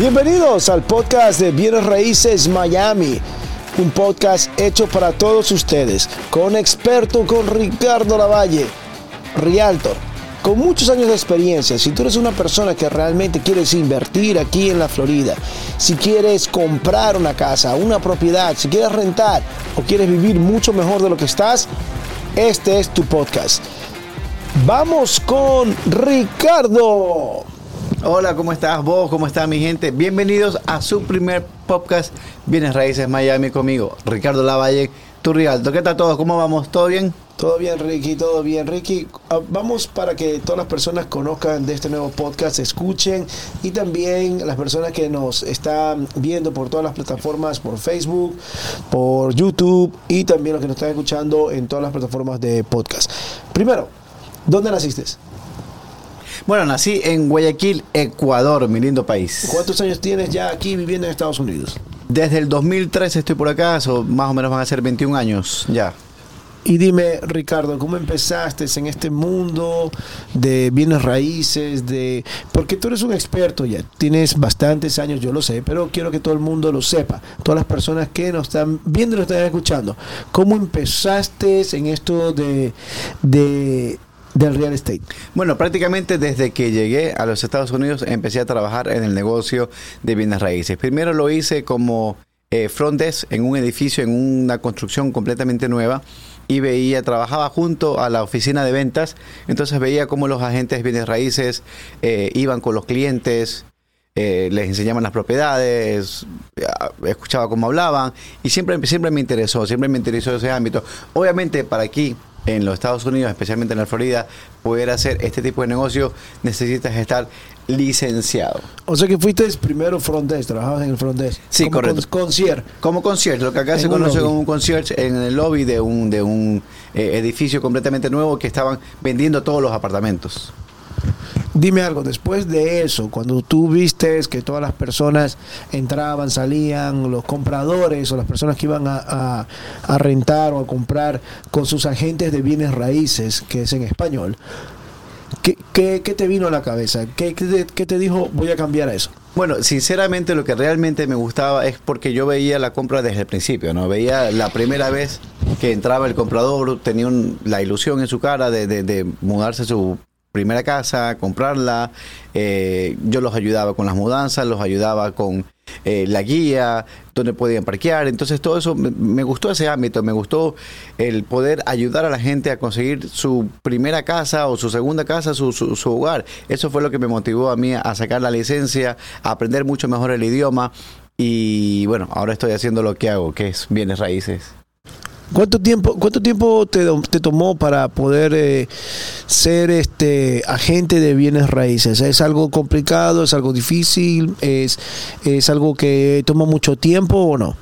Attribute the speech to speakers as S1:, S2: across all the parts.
S1: Bienvenidos al podcast de Bienes Raíces Miami, un podcast hecho para todos ustedes, con experto, con Ricardo Lavalle, Realtor, con muchos años de experiencia. Si tú eres una persona que realmente quieres invertir aquí en la Florida, si quieres comprar una casa, una propiedad, si quieres rentar o quieres vivir mucho mejor de lo que estás, este es tu podcast. Vamos con Ricardo.
S2: Hola, ¿cómo estás vos? ¿Cómo está mi gente? Bienvenidos a su primer podcast Bienes Raíces Miami conmigo, Ricardo Lavalle, tu. ¿Qué tal todo? ¿Cómo vamos? ¿Todo bien?
S1: Todo bien, Ricky, todo bien, Ricky. Ah, Vamos para que todas las personas conozcan de este nuevo podcast, escuchen y también las personas que nos están viendo por todas las plataformas, por Facebook, por YouTube y también los que nos están escuchando en todas las plataformas de podcast. Primero, ¿dónde naciste?
S2: Bueno, nací en Guayaquil, Ecuador, mi lindo país.
S1: ¿Cuántos años tienes ya aquí viviendo en Estados Unidos?
S2: Desde el 2013 estoy por acá, so más o menos van a ser 21 años ya.
S1: Y dime, Ricardo, ¿cómo empezaste en este mundo de bienes raíces? De Porque tú eres un experto ya, tienes bastantes años, yo lo sé, pero quiero que todo el mundo lo sepa, todas las personas que nos están viendo y nos están escuchando. ¿Cómo empezaste en esto de, de del real estate?
S2: Bueno, prácticamente desde que llegué a los Estados Unidos empecé a trabajar en el negocio de bienes raíces. Primero lo hice como eh, front desk en un edificio, en una construcción completamente nueva y veía, trabajaba junto a la oficina de ventas, entonces veía cómo los agentes de bienes raíces eh, iban con los clientes, eh, les enseñaban las propiedades, ah, escuchaba cómo hablaban y siempre, siempre me interesó, siempre me interesó ese ámbito. Obviamente para aquí, en los Estados Unidos, especialmente en la Florida, poder hacer este tipo de negocio necesitas estar licenciado.
S1: O sea que fuiste primero front desk, trabajabas en el front desk.
S2: Sí,
S1: como
S2: correcto.
S1: con- concierge.
S2: Como concierge, lo que acá
S1: En
S2: se conoce
S1: lobby.
S2: como un concierge en el lobby de un, de un eh, edificio completamente nuevo que estaban vendiendo todos los apartamentos.
S1: Dime algo, después de eso, cuando tú viste que todas las personas entraban, salían, los compradores o las personas que iban a, a- rentar o a comprar con sus agentes de bienes raíces, que es en español, ¿qué, qué- qué te vino a la cabeza? ¿Qué, qué qué te dijo voy a cambiar a eso?
S2: Bueno, sinceramente lo que realmente me gustaba es porque yo veía la compra desde el principio, ¿no? Veía la primera vez que entraba el comprador, tenía un- la ilusión en su cara de, de- mudarse su primera casa, comprarla. eh, yo los ayudaba con las mudanzas, los ayudaba con eh, la guía, donde podían parquear. Entonces todo eso, me, gustó ese ámbito, me gustó el poder ayudar a la gente a conseguir su primera casa o su segunda casa, su, su- su hogar. Eso fue lo que me motivó a mí a sacar la licencia, a aprender mucho mejor el idioma. Y bueno, ahora estoy haciendo lo que hago, que es bienes raíces.
S1: ¿Cuánto tiempo, cuánto tiempo te, te tomó para poder eh, ser este agente de bienes raíces? ¿Es algo complicado? ¿Es algo difícil? ¿Es, es algo que toma mucho tiempo o no?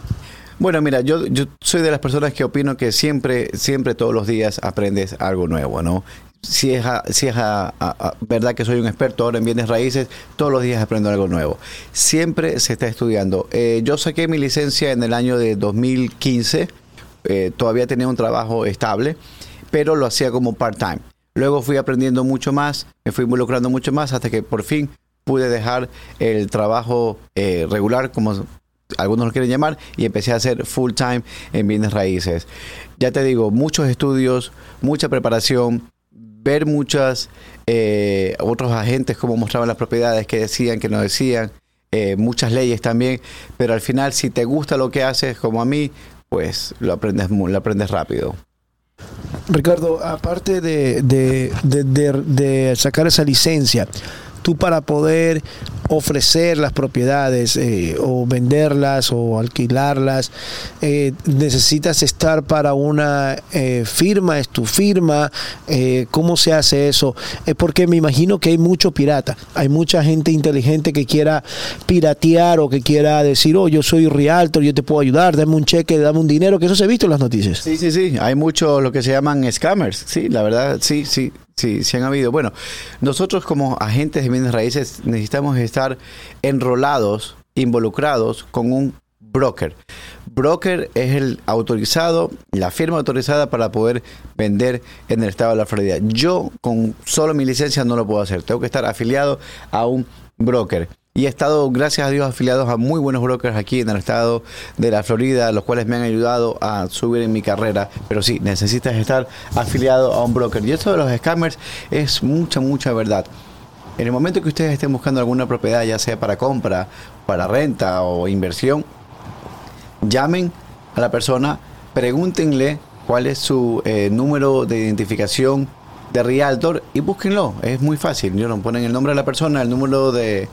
S2: Bueno, mira, yo, yo soy de las personas que opino que siempre, siempre todos los días aprendes algo nuevo, ¿no? Si es, a- si es a- verdad que soy un experto ahora en bienes raíces, todos los días aprendo algo nuevo. Siempre se está estudiando. Eh, yo saqué mi licencia en el año de 2015, eh, todavía tenía un trabajo estable, pero lo hacía como part-time. Luego fui aprendiendo mucho más, me fui involucrando mucho más hasta que por fin pude dejar el trabajo eh, regular, como algunos lo quieren llamar, y empecé a hacer full time en bienes raíces. Ya te digo, muchos estudios, mucha preparación, ver muchas eh, otros agentes cómo mostraban las propiedades, que decían, que no decían, eh, muchas leyes también, pero al final si te gusta lo que haces como a mí, pues lo aprendes, lo aprendes rápido.
S1: Ricardo, aparte de- de- de- de sacar esa licencia, tú para poder ofrecer las propiedades eh, o venderlas o alquilarlas, eh, necesitas estar para una eh, firma, es tu firma, ¿cómo se hace eso? Eh, porque me imagino que hay mucho pirata, hay mucha gente inteligente que quiera piratear o que quiera decir, oh, yo soy realtor, yo te puedo ayudar, dame un cheque, dame un dinero, que eso se ha visto en las noticias.
S2: Sí, sí, sí. Hay muchos lo que se llaman scammers. Sí, la verdad, sí, sí, sí, sí han habido. Bueno, nosotros como agentes de bienes raíces necesitamos estar enrolados, involucrados con un broker. Broker es el autorizado, la firma autorizada para poder vender en el estado de la Florida. Yo con solo mi licencia no lo puedo hacer. Tengo que estar afiliado a un broker. Y he estado, gracias a Dios, afiliados a muy buenos brokers aquí en el estado de la Florida, los cuales me han ayudado a subir en mi carrera. Pero sí, necesitas estar afiliado a un broker. Y esto de los scammers es mucha, mucha verdad. En el momento que ustedes estén buscando alguna propiedad, ya sea para compra, para renta o inversión, llamen a la persona, pregúntenle cuál es su eh, número de identificación de Realtor y búsquenlo. Es muy fácil. Nos ponen el nombre de la persona, el número de,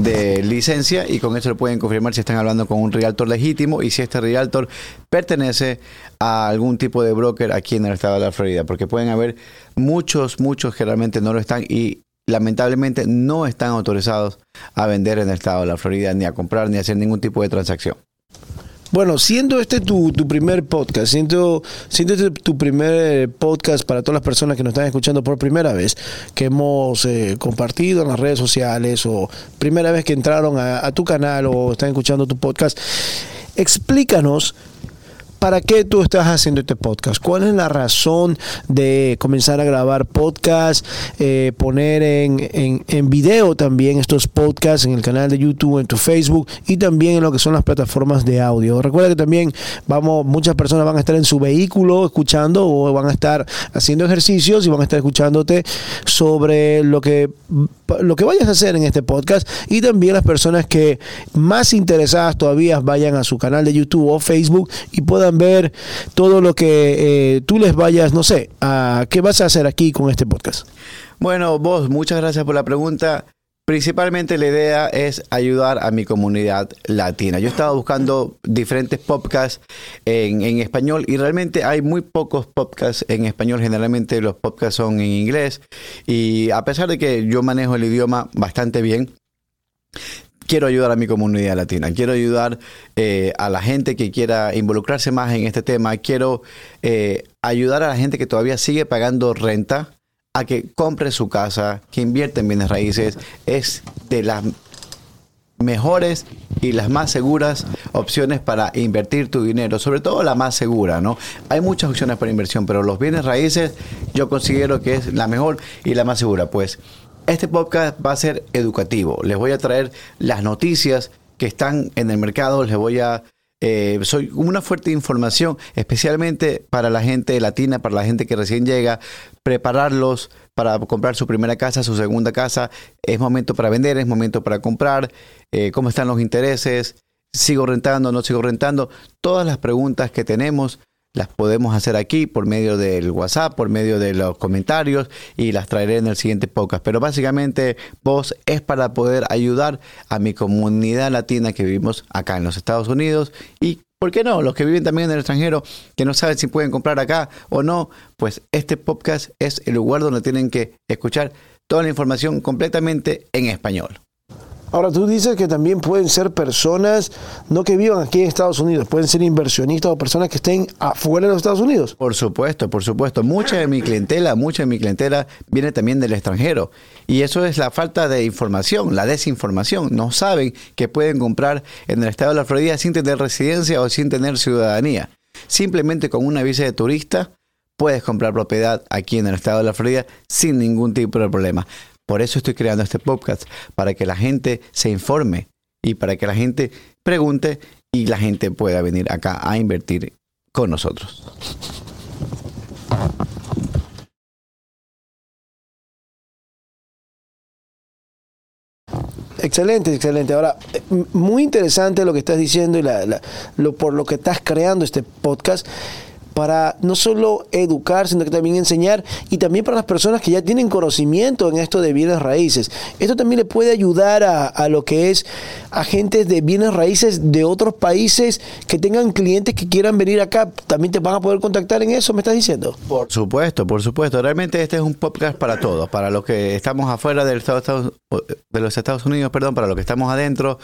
S2: de licencia y con eso le pueden confirmar si están hablando con un Realtor legítimo y si este Realtor pertenece a algún tipo de broker aquí en el estado de la Florida. Porque pueden haber muchos, muchos que realmente no lo están y lamentablemente no están autorizados a vender en el estado de la Florida, ni a comprar, ni a hacer ningún tipo de transacción.
S1: Bueno, siendo este tu, tu primer podcast, siendo, siendo este tu primer podcast para todas las personas que nos están escuchando por primera vez, que hemos eh, compartido en las redes sociales o primera vez que entraron a, a tu canal o están escuchando tu podcast, explícanos ¿para qué tú estás haciendo este podcast? ¿Cuál es la razón de comenzar a grabar podcast, eh, poner en, en, en, video también estos podcasts en el canal de YouTube, en tu Facebook y también en lo que son las plataformas de audio? Recuerda que también vamos, muchas personas van a estar en su vehículo escuchando o van a estar haciendo ejercicios y van a estar escuchándote sobre lo que lo que vayas a hacer en este podcast y también las personas que más interesadas todavía vayan a su canal de YouTube o Facebook y ver todo lo que eh, tú les vayas, no sé, a qué vas a hacer aquí con este podcast.
S2: Bueno, vos, muchas gracias por la pregunta. Principalmente la idea es ayudar a mi comunidad latina. Yo estaba buscando diferentes podcasts en, español y realmente hay muy pocos podcasts en español. Generalmente los podcasts son en inglés y a pesar de que yo manejo el idioma bastante bien, quiero ayudar a mi comunidad latina, quiero ayudar eh, a la gente que quiera involucrarse más en este tema, quiero eh, ayudar a la gente que todavía sigue pagando renta a que compre su casa, que invierte en bienes raíces, es de las mejores y las más seguras opciones para invertir tu dinero, sobre todo la más segura, ¿no? Hay muchas opciones para inversión, pero los bienes raíces yo considero que es la mejor y la más segura, pues este podcast va a ser educativo. Les voy a traer las noticias que están en el mercado, les voy a eh, soy una fuerte información, especialmente para la gente latina, para la gente que recién llega, prepararlos para comprar su primera casa, su segunda casa. Es momento para vender, es momento para comprar, eh, cómo están los intereses, sigo rentando, no sigo rentando. Todas las preguntas que tenemos las podemos hacer aquí por medio del WhatsApp, por medio de los comentarios y las traeré en el siguiente podcast. Pero básicamente vos es para poder ayudar a mi comunidad latina que vivimos acá en los Estados Unidos y ¿Por qué no? Los que viven también en el extranjero, que no saben si pueden comprar acá o no, pues este podcast es el lugar donde tienen que escuchar toda la información completamente en español.
S1: Ahora tú dices que también pueden ser personas, no que vivan aquí en Estados Unidos, pueden ser inversionistas o personas que estén afuera de los Estados Unidos.
S2: Por supuesto, por supuesto. Mucha de mi clientela, mucha de mi clientela viene también del extranjero. Y eso es la falta de información, la desinformación. No saben que pueden comprar en el estado de la Florida sin tener residencia o sin tener ciudadanía. Simplemente con una visa de turista puedes comprar propiedad aquí en el estado de la Florida sin ningún tipo de problema. Por eso estoy creando este podcast, para que la gente se informe y para que la gente pregunte y la gente pueda venir acá a invertir con nosotros.
S1: Excelente, excelente. Ahora, muy interesante lo que estás diciendo y la, por lo que estás creando este podcast para no solo educar, sino que también enseñar y también para las personas que ya tienen conocimiento en esto de bienes raíces. Esto también le puede ayudar a, a lo que es agentes de bienes raíces de otros países que tengan clientes que quieran venir acá. También te van a poder contactar en eso, me estás diciendo.
S2: Por supuesto, por supuesto. Realmente este es un podcast para todos, para los que estamos afuera del Estado, de los Estados Unidos, perdón, para los que estamos adentro,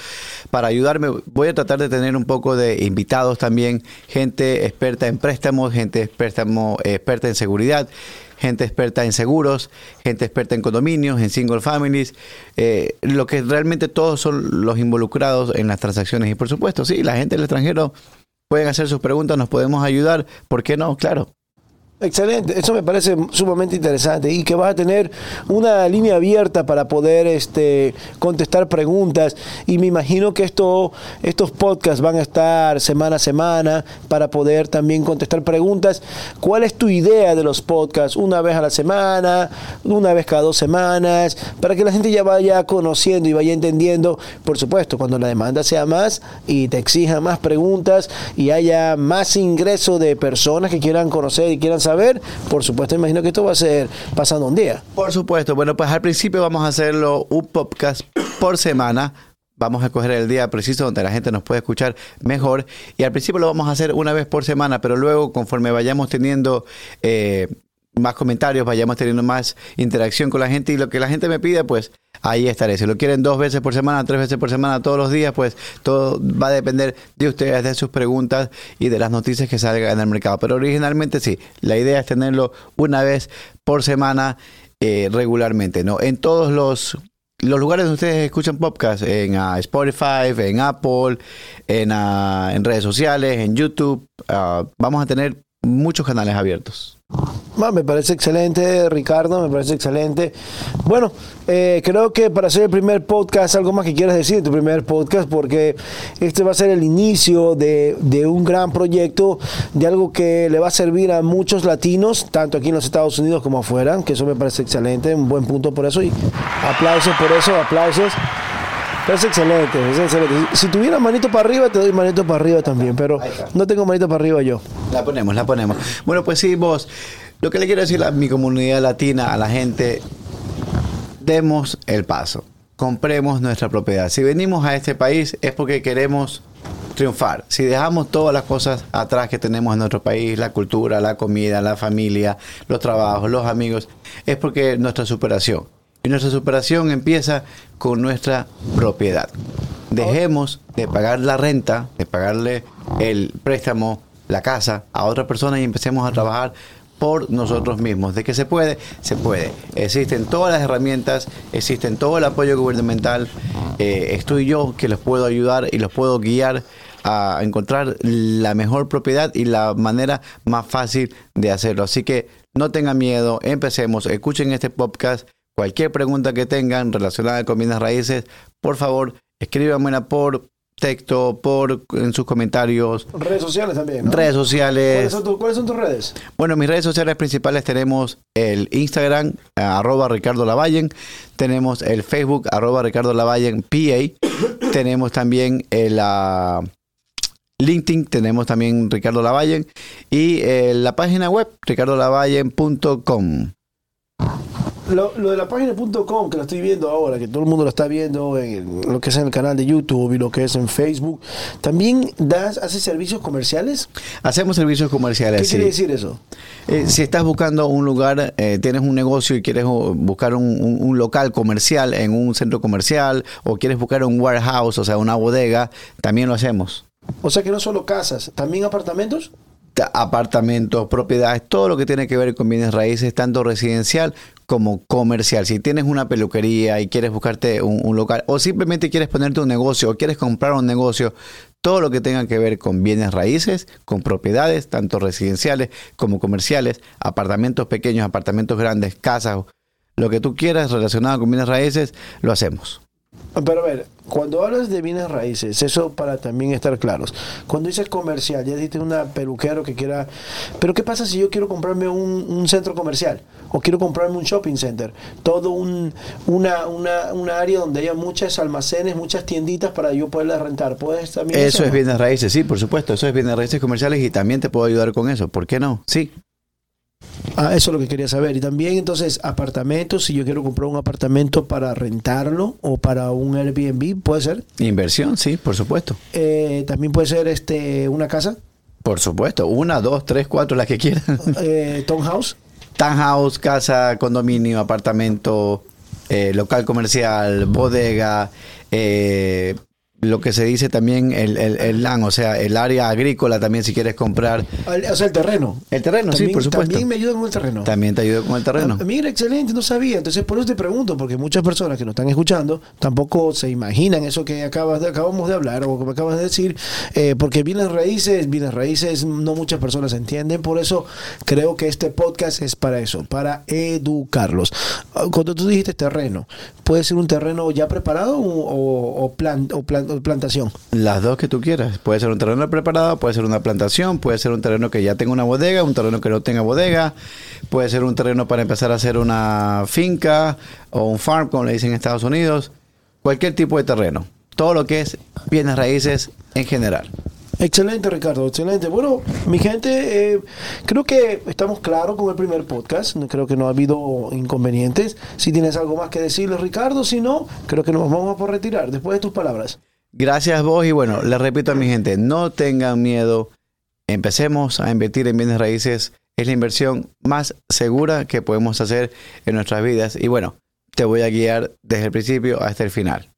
S2: para ayudarme. Voy a tratar de tener un poco de invitados también, gente experta en préstamos gente experta, experta en seguridad, gente experta en seguros, gente experta en condominios, en single families, eh, lo que realmente todos son los involucrados en las transacciones. Y por supuesto, sí, la gente del extranjero pueden hacer sus preguntas, nos podemos ayudar, ¿por qué no? Claro.
S1: Excelente, eso me parece sumamente interesante y que vas a tener una línea abierta para poder este, contestar preguntas y me imagino que esto, estos podcasts van a estar semana a semana para poder también contestar preguntas. ¿Cuál es tu idea de los podcasts? ¿Una vez a la semana? ¿Una vez cada dos semanas? Para que la gente ya vaya conociendo y vaya entendiendo, por supuesto, cuando la demanda sea más y te exija más preguntas y haya más ingreso de personas que quieran conocer y quieran saber ver, por supuesto, imagino que esto va a ser pasando un día.
S2: Por supuesto, bueno, pues al principio vamos a hacerlo un podcast por semana. Vamos a coger el día preciso donde la gente nos puede escuchar mejor. Y al principio lo vamos a hacer una vez por semana, pero luego conforme vayamos teniendo eh, más comentarios, vayamos teniendo más interacción con la gente y lo que la gente me pide, pues ahí estaré. Si lo quieren dos veces por semana, tres veces por semana, todos los días, pues todo va a depender de ustedes, de sus preguntas y de las noticias que salgan en el mercado. Pero originalmente sí, la idea es tenerlo una vez por semana eh, regularmente, ¿no? En todos los los lugares donde ustedes escuchan podcast, en uh, Spotify, en Apple, en, uh, en, redes sociales, en YouTube, uh, vamos a tener muchos canales abiertos.
S1: me parece excelente, Ricardo, me parece excelente. Bueno, eh, creo que para hacer el primer podcast, algo más que quieras decir en tu primer podcast, porque este va a ser el inicio de, de, un gran proyecto, de algo que le va a servir a muchos latinos, tanto aquí en los Estados Unidos como afuera, que eso me parece excelente, un buen punto por eso, y aplausos por eso, aplausos. Es excelente, es excelente. Si tuviera manito para arriba, te doy manito para arriba también, pero no tengo manito para arriba yo.
S2: La ponemos, la ponemos. Bueno, pues sí, vos, lo que le quiero decir a mi comunidad latina, a la gente, demos el paso, compremos nuestra propiedad. Si venimos a este país es porque queremos triunfar. Si dejamos todas las cosas atrás que tenemos en nuestro país, la cultura, la comida, la familia, los trabajos, los amigos, es porque nuestra superación. Y nuestra superación empieza con nuestra propiedad. Dejemos de pagar la renta, de pagarle el préstamo, la casa a otra persona y empecemos a trabajar por nosotros mismos. ¿De que se puede? Se puede. Existen todas las herramientas, existen todo el apoyo gubernamental. Eh, estoy yo que los puedo ayudar y los puedo guiar a encontrar la mejor propiedad y la manera más fácil de hacerlo. Así que no tengan miedo, empecemos, escuchen este podcast Cualquier pregunta que tengan relacionada con bienes raíces, por favor, escríbanmela por texto, por en sus comentarios.
S1: Redes sociales también.
S2: Redes sociales.
S1: ¿Cuáles son, tus redes?
S2: Bueno, mis redes sociales principales tenemos el Instagram, eh, arroba Ricardo Lavallen, tenemos el Facebook, arroba Ricardo Lavallen PA, tenemos también el uh, LinkedIn, tenemos también Ricardo Lavallen y eh, la página web ricardolavallen.com
S1: lo, de la página.com que lo estoy viendo ahora, que todo el mundo lo está viendo en lo que es en el canal de YouTube y lo que es en Facebook, ¿también das, haces servicios comerciales?
S2: Hacemos servicios comerciales.
S1: ¿Qué quiere decir eso?
S2: Eh, si estás buscando un lugar, eh, tienes un negocio y quieres buscar un, local comercial en un centro comercial o quieres buscar un warehouse, o sea, una bodega, también lo hacemos.
S1: O sea que no solo casas, también apartamentos
S2: apartamentos, propiedades, todo lo que tiene que ver con bienes raíces, tanto residencial como comercial. Si tienes una peluquería y quieres buscarte un, local o simplemente quieres ponerte un negocio o quieres comprar un negocio, todo lo que tenga que ver con bienes raíces, con propiedades, tanto residenciales como comerciales, apartamentos pequeños, apartamentos grandes, casas, lo que tú quieras relacionado con bienes raíces, lo hacemos.
S1: Pero a ver, cuando hablas de bienes raíces, eso para también estar claros. Cuando dices comercial, ya dijiste una peluquero que quiera. Pero ¿qué pasa si yo quiero comprarme un, centro comercial? O quiero comprarme un shopping center. Todo un, una, una, área donde haya muchos almacenes, muchas tienditas para yo poderla rentar. ¿Puedes también
S2: Eso es bienes raíces, sí, por supuesto. Eso es bienes raíces comerciales y también te puedo ayudar con eso. ¿Por qué no? Sí.
S1: Ah, eso es lo que quería saber. Y también entonces apartamentos, si yo quiero comprar un apartamento para rentarlo o para un Airbnb, ¿puede ser?
S2: Inversión, sí, por supuesto.
S1: Eh, también puede ser este una casa.
S2: Por supuesto, una, dos, tres, cuatro, las que quieran.
S1: Eh, townhouse.
S2: Townhouse, casa, condominio, apartamento, eh, local comercial, bodega, lo que se dice también el, el, el land, o sea, el área agrícola también si quieres comprar.
S1: O sea, el terreno.
S2: El terreno,
S1: también,
S2: sí, por supuesto.
S1: También me ayuda con el terreno.
S2: También te ayuda con el terreno.
S1: Ah, mira, excelente, no sabía. Entonces, por eso te pregunto, porque muchas personas que nos están escuchando tampoco se imaginan eso que acabas de, acabamos de hablar o que me acabas de decir, eh, porque bienes raíces, bienes raíces, no muchas personas entienden. Por eso creo que este podcast es para eso, para educarlos. Ah, Cuando tú dijiste terreno, ¿puede ser un terreno ya preparado o, o, plan, o plan- o plantación?
S2: Las dos que tú quieras. Puede ser un terreno preparado, puede ser una plantación, puede ser un terreno que ya tenga una bodega, un terreno que no tenga bodega, puede ser un terreno para empezar a hacer una finca o un farm, como le dicen en Estados Unidos. Cualquier tipo de terreno. Todo lo que es bienes raíces en general.
S1: Excelente, Ricardo, excelente. Bueno, mi gente, eh, creo que estamos claros con el primer podcast. Creo que no ha habido inconvenientes. Si tienes algo más que decirle, Ricardo, si no, creo que nos vamos a por retirar después de tus palabras.
S2: Gracias vos y bueno, les repito a mi gente, no tengan miedo. Empecemos a invertir en bienes raíces. Es la inversión más segura que podemos hacer en nuestras vidas. Y bueno, te voy a guiar desde el principio hasta el final.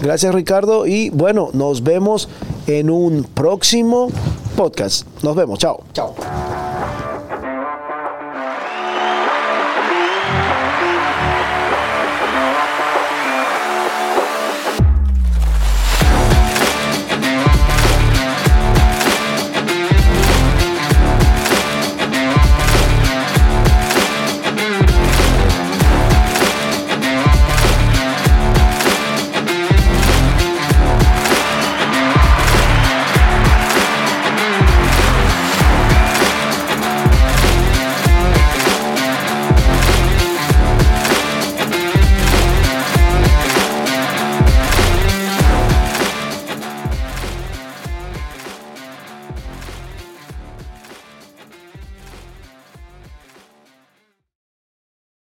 S1: Gracias, Ricardo. Y bueno, nos vemos en un próximo podcast. Nos vemos. Chao. Chao.